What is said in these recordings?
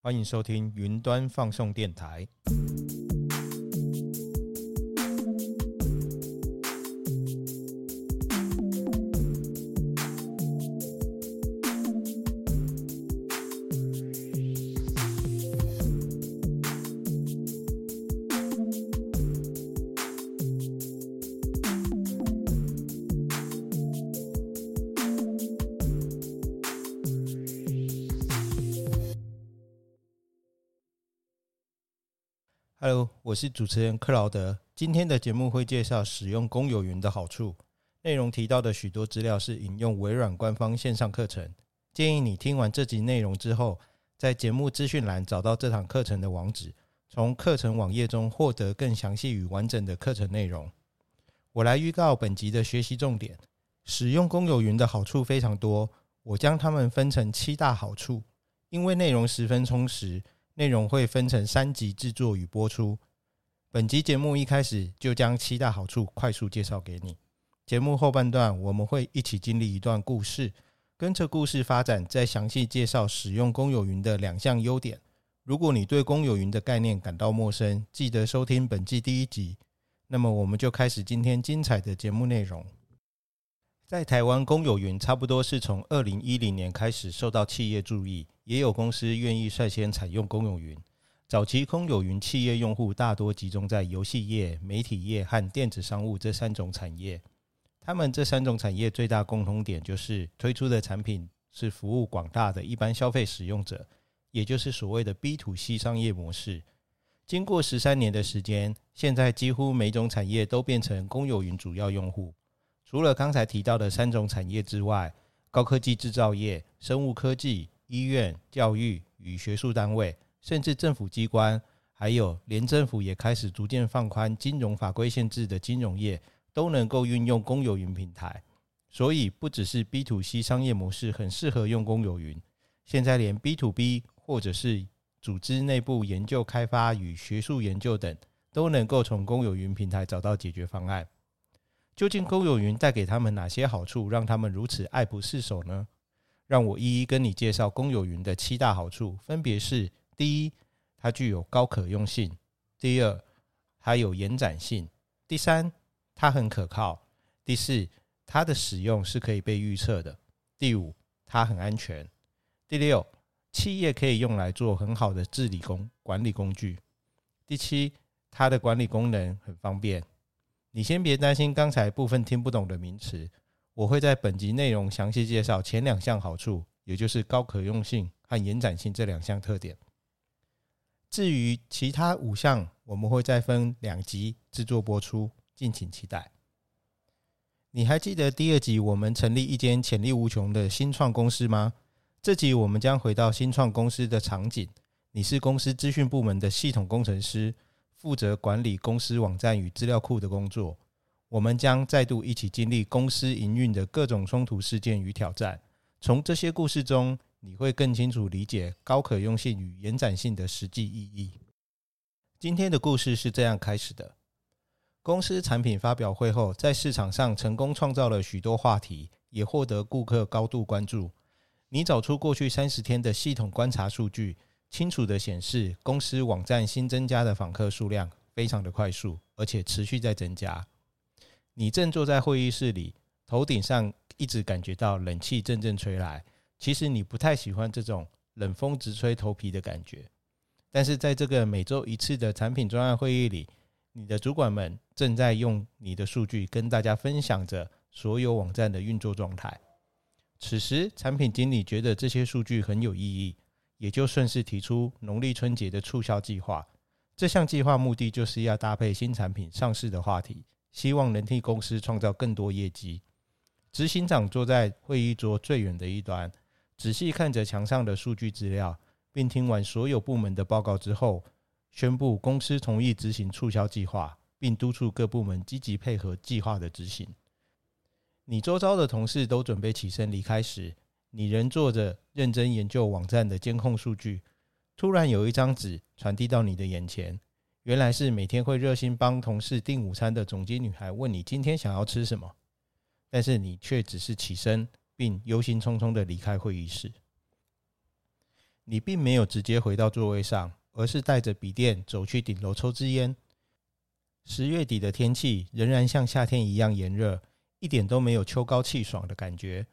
欢迎收听云端放送电台。Hello，我是主持人克劳德。今天的节目会介绍使用公有云的好处。内容提到的许多资料是引用微软官方线上课程。建议你听完这集内容之后，在节目资讯栏找到这堂课程的网址，从课程网页中获得更详细与完整的课程内容。我来预告本集的学习重点：使用公有云的好处非常多，我将它们分成七大好处。因为内容十分充实。内容会分成三集制作与播出。本集节目一开始就将七大好处快速介绍给你。节目后半段我们会一起经历一段故事，跟着故事发展，再详细介绍使用公有云的两项优点。如果你对公有云的概念感到陌生，记得收听本季第一集。那么我们就开始今天精彩的节目内容。在台湾，公有云差不多是从二零一零年开始受到企业注意。也有公司愿意率先采用公有云。早期公有云企业用户大多集中在游戏业、媒体业和电子商务这三种产业。他们这三种产业最大共同点就是推出的产品是服务广大的一般消费使用者，也就是所谓的 B to C 商业模式。经过十三年的时间，现在几乎每种产业都变成公有云主要用户。除了刚才提到的三种产业之外，高科技制造业、生物科技。医院、教育与学术单位，甚至政府机关，还有连政府也开始逐渐放宽金融法规限制的金融业，都能够运用公有云平台。所以，不只是 B to C 商业模式很适合用公有云，现在连 B to B 或者是组织内部研究开发与学术研究等，都能够从公有云平台找到解决方案。究竟公有云带给他们哪些好处，让他们如此爱不释手呢？让我一一跟你介绍公有云的七大好处，分别是：第一，它具有高可用性；第二，它有延展性；第三，它很可靠；第四，它的使用是可以被预测的；第五，它很安全；第六，企业可以用来做很好的治理工管理工具；第七，它的管理功能很方便。你先别担心刚才部分听不懂的名词。我会在本集内容详细介绍前两项好处，也就是高可用性和延展性这两项特点。至于其他五项，我们会再分两集制作播出，敬请期待。你还记得第二集我们成立一间潜力无穷的新创公司吗？这集我们将回到新创公司的场景。你是公司资讯部门的系统工程师，负责管理公司网站与资料库的工作。我们将再度一起经历公司营运的各种冲突事件与挑战。从这些故事中，你会更清楚理解高可用性与延展性的实际意义。今天的故事是这样开始的：公司产品发表会后，在市场上成功创造了许多话题，也获得顾客高度关注。你找出过去三十天的系统观察数据，清楚的显示公司网站新增加的访客数量非常的快速，而且持续在增加。你正坐在会议室里，头顶上一直感觉到冷气阵阵吹来。其实你不太喜欢这种冷风直吹头皮的感觉。但是在这个每周一次的产品专案会议里，你的主管们正在用你的数据跟大家分享着所有网站的运作状态。此时，产品经理觉得这些数据很有意义，也就顺势提出农历春节的促销计划。这项计划目的就是要搭配新产品上市的话题。希望能替公司创造更多业绩。执行长坐在会议桌最远的一端，仔细看着墙上的数据资料，并听完所有部门的报告之后，宣布公司同意执行促销计划，并督促各部门积极配合计划的执行。你周遭的同事都准备起身离开时，你仍坐着认真研究网站的监控数据。突然，有一张纸传递到你的眼前。原来是每天会热心帮同事订午餐的总机女孩问你今天想要吃什么，但是你却只是起身并忧心忡忡的离开会议室。你并没有直接回到座位上，而是带着笔电走去顶楼抽支烟。十月底的天气仍然像夏天一样炎热，一点都没有秋高气爽的感觉。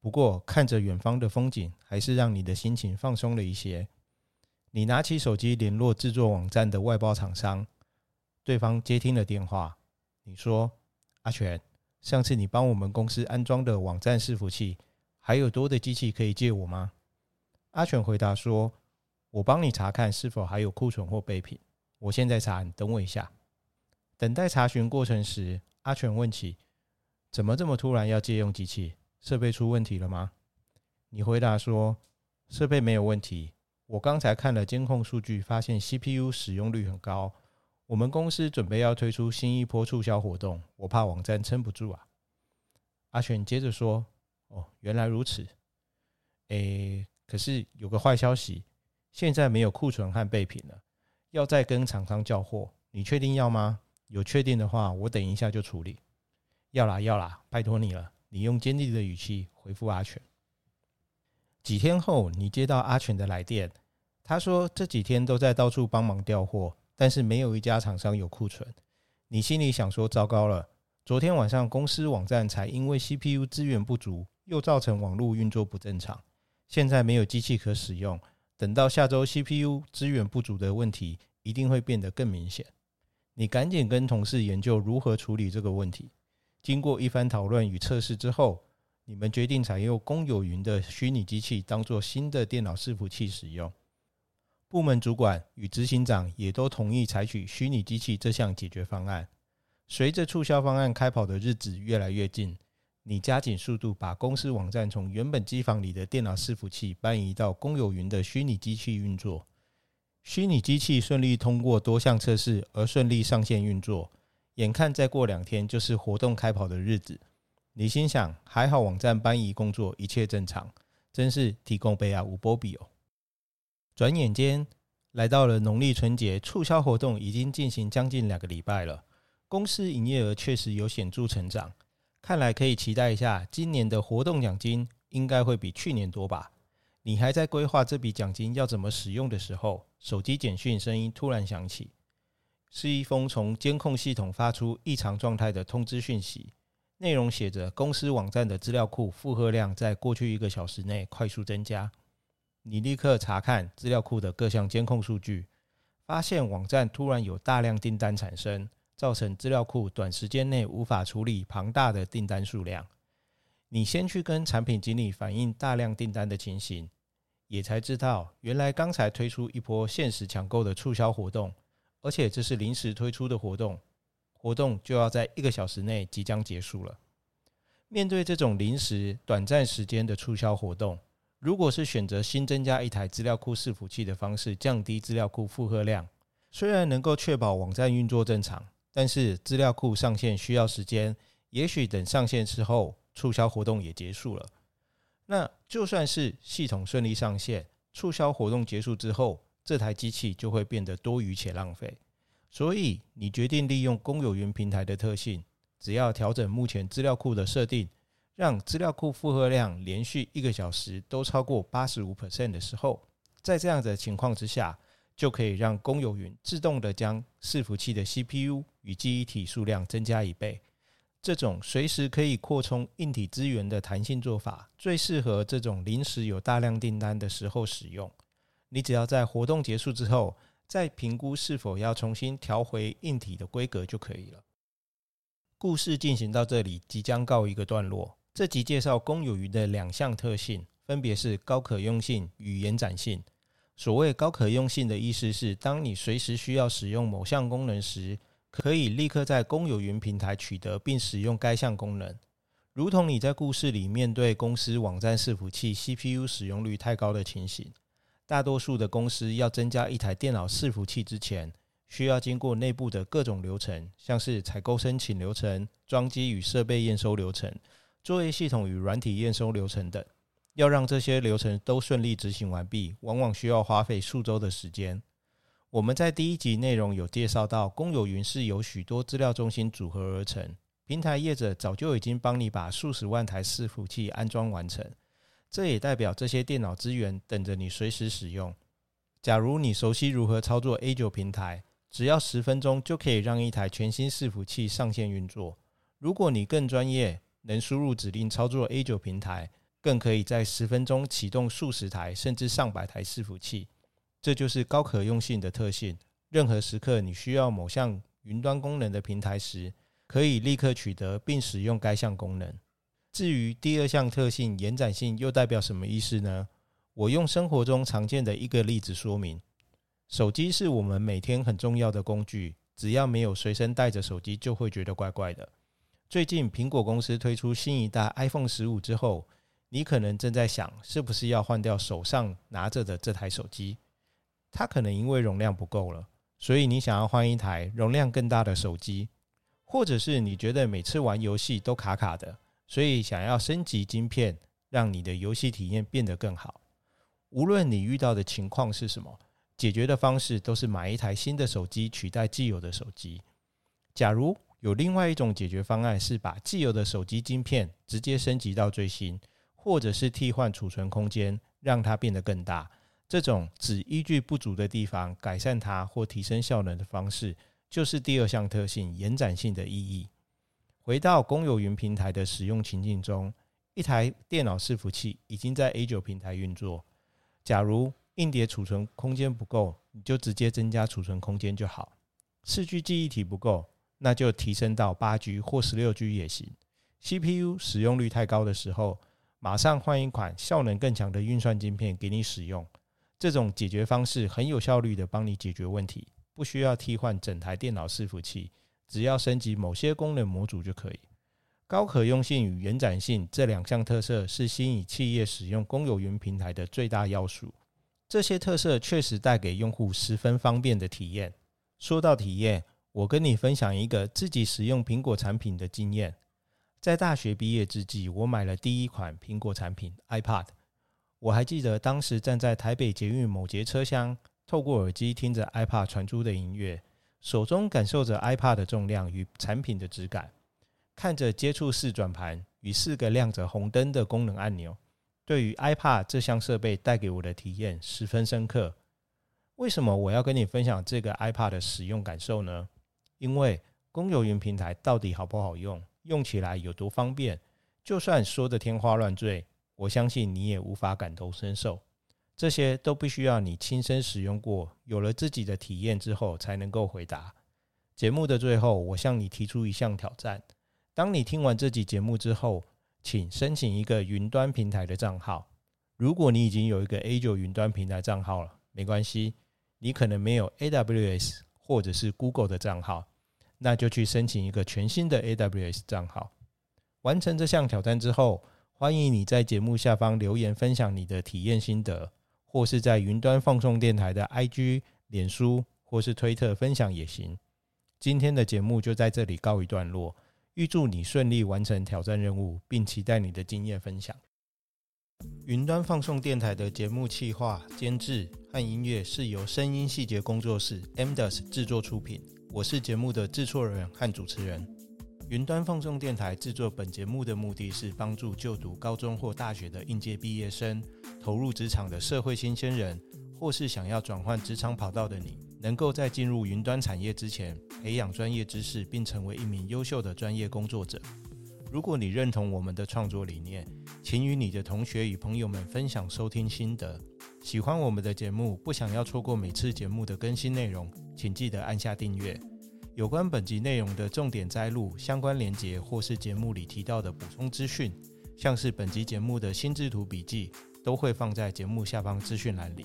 不过，看着远方的风景，还是让你的心情放松了一些。你拿起手机联络制作网站的外包厂商，对方接听了电话。你说：“阿全，上次你帮我们公司安装的网站伺服器，还有多的机器可以借我吗？”阿全回答说：“我帮你查看是否还有库存或备品。我现在查，你等我一下。”等待查询过程时，阿全问起：“怎么这么突然要借用机器？设备出问题了吗？”你回答说：“设备没有问题，我刚才看了监控数据，发现 CPU 使用率很高。我们公司准备要推出新一波促销活动，我怕网站撑不住啊。”阿全接着说：“哦，原来如此。诶，可是有个坏消息，现在没有库存和备品了，要再跟厂商交货。你确定要吗？”有确定的话，我等一下就处理。要啦要啦，拜托你了。你用坚定的语气回复阿全。几天后，你接到阿全的来电，他说这几天都在到处帮忙调货，但是没有一家厂商有库存。你心里想说：糟糕了，昨天晚上公司网站才因为 CPU 资源不足，又造成网络运作不正常。现在没有机器可使用，等到下周 CPU 资源不足的问题一定会变得更明显。你赶紧跟同事研究如何处理这个问题。经过一番讨论与测试之后，你们决定采用公有云的虚拟机器当做新的电脑伺服器使用。部门主管与执行长也都同意采取虚拟机器这项解决方案。随着促销方案开跑的日子越来越近，你加紧速度把公司网站从原本机房里的电脑伺服器搬移到公有云的虚拟机器运作。虚拟机器顺利通过多项测试而顺利上线运作，眼看再过两天就是活动开跑的日子，你心想还好网站搬移工作一切正常，真是提供备啊无波比哦。转眼间来到了农历春节，促销活动已经进行将近两个礼拜了，公司营业额确实有显著成长，看来可以期待一下今年的活动奖金应该会比去年多吧。你还在规划这笔奖金要怎么使用的时候，手机简讯声音突然响起，是一封从监控系统发出异常状态的通知讯息，内容写着公司网站的资料库负荷量在过去一个小时内快速增加。你立刻查看资料库的各项监控数据，发现网站突然有大量订单产生，造成资料库短时间内无法处理庞大的订单数量。你先去跟产品经理反映大量订单的情形。也才知道，原来刚才推出一波限时抢购的促销活动，而且这是临时推出的活动，活动就要在一个小时内即将结束了。面对这种临时、短暂时间的促销活动，如果是选择新增加一台资料库伺服器的方式，降低资料库负荷量，虽然能够确保网站运作正常，但是资料库上线需要时间，也许等上线之后，促销活动也结束了。那就算是系统顺利上线，促销活动结束之后，这台机器就会变得多余且浪费。所以你决定利用公有云平台的特性，只要调整目前资料库的设定，让资料库负荷量连续一个小时都超过八十五 percent 的时候，在这样的情况之下，就可以让公有云自动的将伺服器的 CPU 与记忆体数量增加一倍。这种随时可以扩充硬体资源的弹性做法，最适合这种临时有大量订单的时候使用。你只要在活动结束之后，再评估是否要重新调回硬体的规格就可以了。故事进行到这里，即将告一个段落。这集介绍公有云的两项特性，分别是高可用性与延展性。所谓高可用性的意思是，当你随时需要使用某项功能时，可以立刻在公有云平台取得并使用该项功能，如同你在故事里面对公司网站伺服器 CPU 使用率太高的情形。大多数的公司要增加一台电脑伺服器之前，需要经过内部的各种流程，像是采购申请流程、装机与设备验收流程、作业系统与软体验收流程等。要让这些流程都顺利执行完毕，往往需要花费数周的时间。我们在第一集内容有介绍到，公有云是由许多资料中心组合而成。平台业者早就已经帮你把数十万台伺服器安装完成，这也代表这些电脑资源等着你随时使用。假如你熟悉如何操作 A 九平台，只要十分钟就可以让一台全新伺服器上线运作。如果你更专业，能输入指令操作 A 九平台，更可以在十分钟启动数十台甚至上百台伺服器。这就是高可用性的特性。任何时刻你需要某项云端功能的平台时，可以立刻取得并使用该项功能。至于第二项特性延展性又代表什么意思呢？我用生活中常见的一个例子说明：手机是我们每天很重要的工具，只要没有随身带着手机，就会觉得怪怪的。最近苹果公司推出新一代 iPhone 十五之后，你可能正在想，是不是要换掉手上拿着的这台手机？它可能因为容量不够了，所以你想要换一台容量更大的手机，或者是你觉得每次玩游戏都卡卡的。所以，想要升级晶片，让你的游戏体验变得更好。无论你遇到的情况是什么，解决的方式都是买一台新的手机取代既有的手机。假如有另外一种解决方案，是把既有的手机晶片直接升级到最新，或者是替换储存空间，让它变得更大。这种只依据不足的地方改善它或提升效能的方式，就是第二项特性——延展性的意义。回到公有云平台的使用情境中，一台电脑伺服器已经在 A 九平台运作。假如硬碟储存空间不够，你就直接增加储存空间就好。四 G 记忆体不够，那就提升到八 G 或十六 G 也行。CPU 使用率太高的时候，马上换一款效能更强的运算晶片给你使用。这种解决方式很有效率的帮你解决问题，不需要替换整台电脑伺服器。只要升级某些功能模组就可以。高可用性与延展性这两项特色是吸引企业使用公有云平台的最大要素。这些特色确实带给用户十分方便的体验。说到体验，我跟你分享一个自己使用苹果产品的经验。在大学毕业之际，我买了第一款苹果产品 iPad。我还记得当时站在台北捷运某节车厢，透过耳机听着 iPad 传出的音乐。手中感受着 iPad 的重量与产品的质感，看着接触式转盘与四个亮着红灯的功能按钮，对于 iPad 这项设备带给我的体验十分深刻。为什么我要跟你分享这个 iPad 的使用感受呢？因为公有云平台到底好不好用，用起来有多方便，就算说的天花乱坠，我相信你也无法感同身受。这些都必须要你亲身使用过，有了自己的体验之后，才能够回答。节目的最后，我向你提出一项挑战：当你听完这集节目之后，请申请一个云端平台的账号。如果你已经有一个 A 九云端平台账号了，没关系，你可能没有 AWS 或者是 Google 的账号，那就去申请一个全新的 AWS 账号。完成这项挑战之后，欢迎你在节目下方留言分享你的体验心得。或是在云端放送电台的 IG、脸书或是推特分享也行。今天的节目就在这里告一段落，预祝你顺利完成挑战任务，并期待你的经验分享。云端放送电台的节目企划、监制和音乐是由声音细节工作室 MDUS 制作出品。我是节目的制作人和主持人。云端放送电台制作本节目的目的是帮助就读高中或大学的应届毕业生。投入职场的社会新鲜人，或是想要转换职场跑道的你，能够在进入云端产业之前，培养专业知识，并成为一名优秀的专业工作者。如果你认同我们的创作理念，请与你的同学与朋友们分享收听心得。喜欢我们的节目，不想要错过每次节目的更新内容，请记得按下订阅。有关本集内容的重点摘录、相关连结，或是节目里提到的补充资讯，像是本集节目的心智图笔记。都会放在节目下方资讯栏里。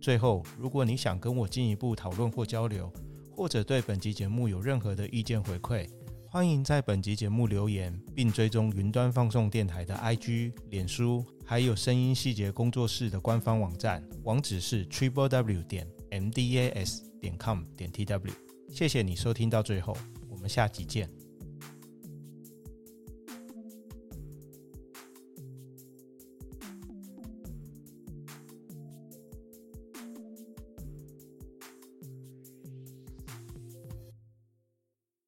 最后，如果你想跟我进一步讨论或交流，或者对本集节目有任何的意见回馈，欢迎在本集节目留言，并追踪云端放送电台的 IG、脸书，还有声音细节工作室的官方网站，网址是 triple w 点 mdas 点 com 点 tw。谢谢你收听到最后，我们下集见。